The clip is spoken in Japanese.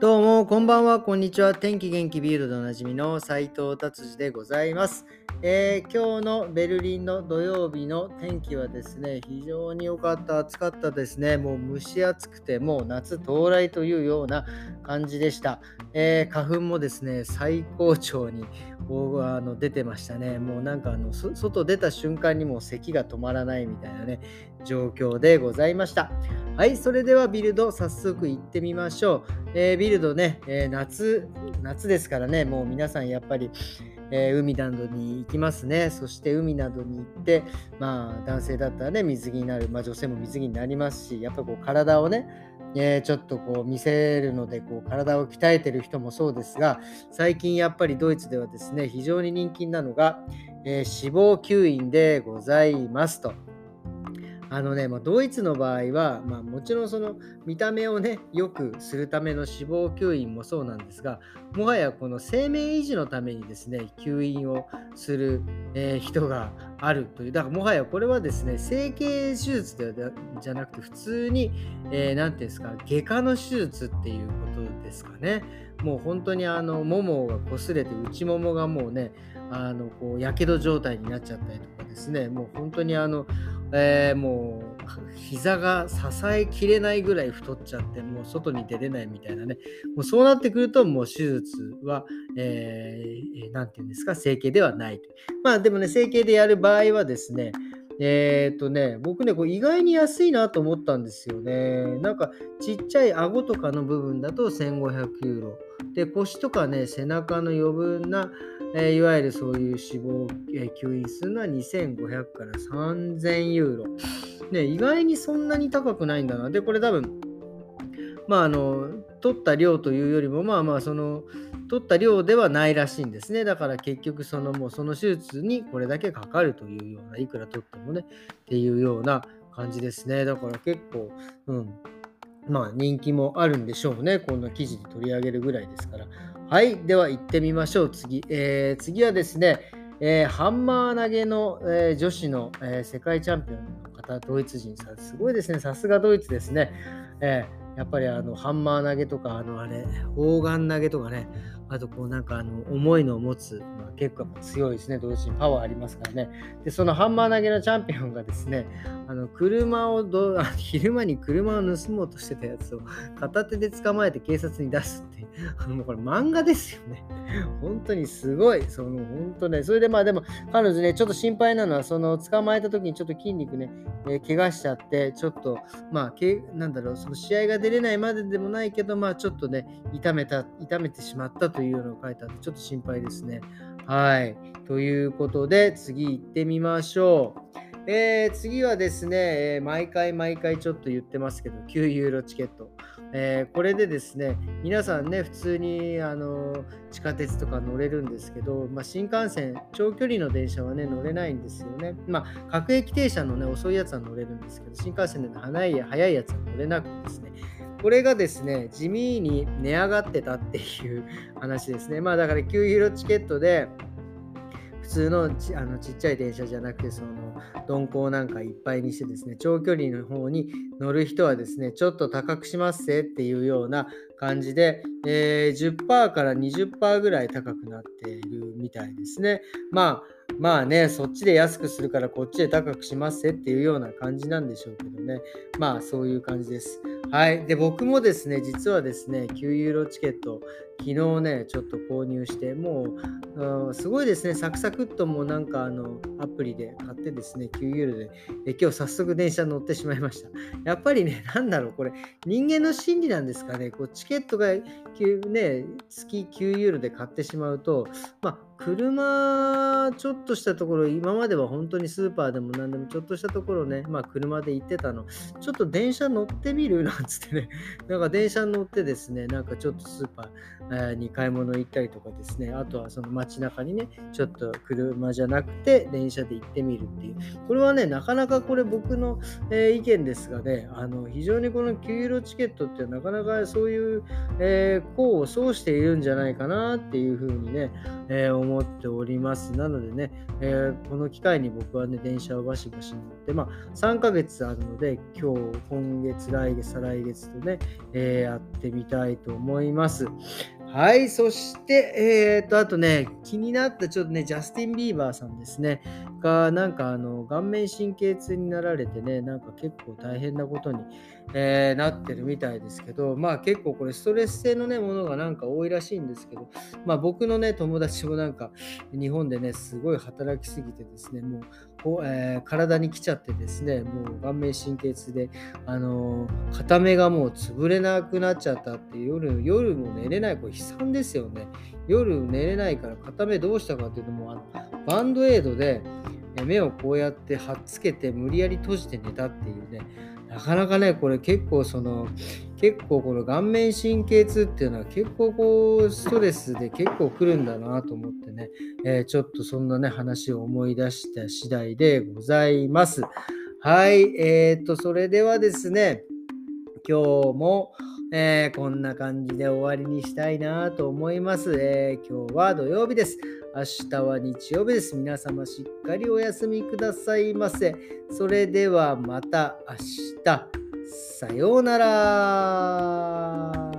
どうも、こんばんは、こんにちは。天気元気ビールドでおなじみの斉藤達治でございます、えー、今日のベルリンの土曜日の天気はですね、非常に良かった、暑かったですね。もう蒸し暑くて、もう夏到来というような感じでした。えー、花粉もですね、最高潮にあの出てましたね。もうなんかあの外出た瞬間にもう咳が止まらないみたいなね、状況でございました。はい、それではビルド早速行ってみましょう。えー、ビルドね、えー、夏、夏ですからね、もう皆さんやっぱり、えー、海などに行きますね。そして海などに行って、まあ男性だったらね、水着になる、まあ女性も水着になりますし、やっぱこう体をね、えー、ちょっとこう見せるのでこう体を鍛えてる人もそうですが最近やっぱりドイツではですね非常に人気なのが、えー、脂肪吸引でございますと。あのね、まあ、ドイツの場合は、まあ、もちろんその見た目をね、良くするための脂肪吸引もそうなんですが、もはやこの生命維持のためにですね、吸引をする、えー、人があるという、だからもはやこれはですね、整形手術ではじゃなくて、普通に、えー、て言うんですか、外科の手術っていうことですかね。もう本当にあの、ももが擦れて、内ももがもうね、あのこうやけど状態になっちゃったりとかですね、もう本当にあの、えー、もう膝が支えきれないぐらい太っちゃってもう外に出れないみたいなねもうそうなってくるともう手術は何、えー、て言うんですか整形ではないとまあでもね整形でやる場合はですねえー、っとね、僕ね、これ意外に安いなと思ったんですよね。なんか、ちっちゃい顎とかの部分だと1500ユーロ。で、腰とかね、背中の余分な、え、いわゆるそういう脂肪、え、吸引するのは2500から3000ユーロ。ね、意外にそんなに高くないんだな。で、これ多分、まあ、あの、取った量というよりも、まあまあ、その、取った量ではないらしいんですね。だから結局、そのもうその手術にこれだけかかるというような、いくら取ってもね、っていうような感じですね。だから結構、うん、まあ人気もあるんでしょうね。こんな記事に取り上げるぐらいですから。はい、では行ってみましょう。次。えー、次はですね、えー、ハンマー投げの、えー、女子の、え世界チャンピオンの方、ドイツ人さん、すごいですね。さすがドイツですね。えやっぱりあのハンマー投げとか、あのあれ、砲丸投げとかね、あとこうなんかあの重いの持つ、まあ、結構強いですね、同時にパワーありますからね。で、そのハンマー投げのチャンピオンがですね、あの車をど昼間に車を盗もうとしてたやつを片手で捕まえて警察に出すって、もうこれ漫画ですよね。本当にすごい。その本当ね、それでまあでも彼女ね、ちょっと心配なのは、その捕まえた時にちょっと筋肉ね、えー、怪我しちゃって、ちょっとまあ、けなんだろう、その試合が出れないまででもないけど、まあちょっとね、痛めた、痛めてしまったというのを書いてあって、ちょっと心配ですね。はい。ということで、次行ってみましょう。えー、次はですね、え、毎回毎回ちょっと言ってますけど、9ユーロチケット。えー、これでですね、皆さんね、普通にあの地下鉄とか乗れるんですけど、まあ、新幹線、長距離の電車はね、乗れないんですよね。まあ、各駅停車のね、遅いやつは乗れるんですけど、新幹線での早い早いやつは乗れなくてですね、これがですね、地味に値上がってたっていう話ですね。まあだから9ユーロチケットで、通のちあのちっちゃい電車じゃなくて、その鈍行なんかいっぱいにしてですね、長距離の方に乗る人はですね、ちょっと高くしますぜっていうような感じで、えー、10%から20%ぐらい高くなっているみたいですね。まあまあね、そっちで安くするからこっちで高くしますっていうような感じなんでしょうけどね。まあそういう感じです。はい。で、僕もですね、実はですね、9ユーロチケット、昨日ね、ちょっと購入して、もう、うん、すごいですね、サクサクっともうなんかあの、アプリで買ってですね、9ユーロで、え今日早速電車乗ってしまいました。やっぱりね、なんだろう、これ、人間の心理なんですかね、こうチケットが、ね、月9ユーロで買ってしまうと、まあ、車、ちょっとしたところ、今までは本当にスーパーでも何でもちょっとしたところね、まあ車で行ってたの、ちょっと電車乗ってみるなんつってね、なんか電車乗ってですね、なんかちょっとスーパーに買い物行ったりとかですね、あとはその街中にね、ちょっと車じゃなくて電車で行ってみるっていう、これはね、なかなかこれ僕の、え、意見ですがね、あの非常にこの9ユーロチケットってなかなかそういう、え、功を奏しているんじゃないかなっていうふうにね、えー、思思っております。なのでね、えー、この機会に僕はね、電車をバシバシ乗って、まあ、3ヶ月あるので、今日、今月、来月、再来月とね、えー、やってみたいと思います。はい、そして、えー、と、あとね、気になったちょっとね、ジャスティン・ビーバーさんですね、が、なんかあの、顔面神経痛になられてね、なんか結構大変なことに、えー、なってるみたいですけど、まあ結構これストレス性のね、ものがなんか多いらしいんですけど、まあ僕のね、友達もなんか日本でね、すごい働きすぎてですね、もうこ、えー、体に来ちゃってですね、もう顔面神経痛で、あのー、片目がもう潰れなくなっちゃったって夜、夜も寝れない、これ悲惨ですよね。夜寝れないから片目どうしたかっていうともうあのバンドエイドで目をこうやって貼っつけて無理やり閉じて寝たっていうねなかなかねこれ結構その結構この顔面神経痛っていうのは結構こうストレスで結構来るんだなと思ってね、えー、ちょっとそんなね話を思い出した次第でございます。はい、えー、っとそれではですね今日もえー、こんな感じで終わりにしたいなと思います、えー、今日は土曜日です。明日は日曜日です。皆様しっかりお休みくださいませ。それではまた明日。さようなら。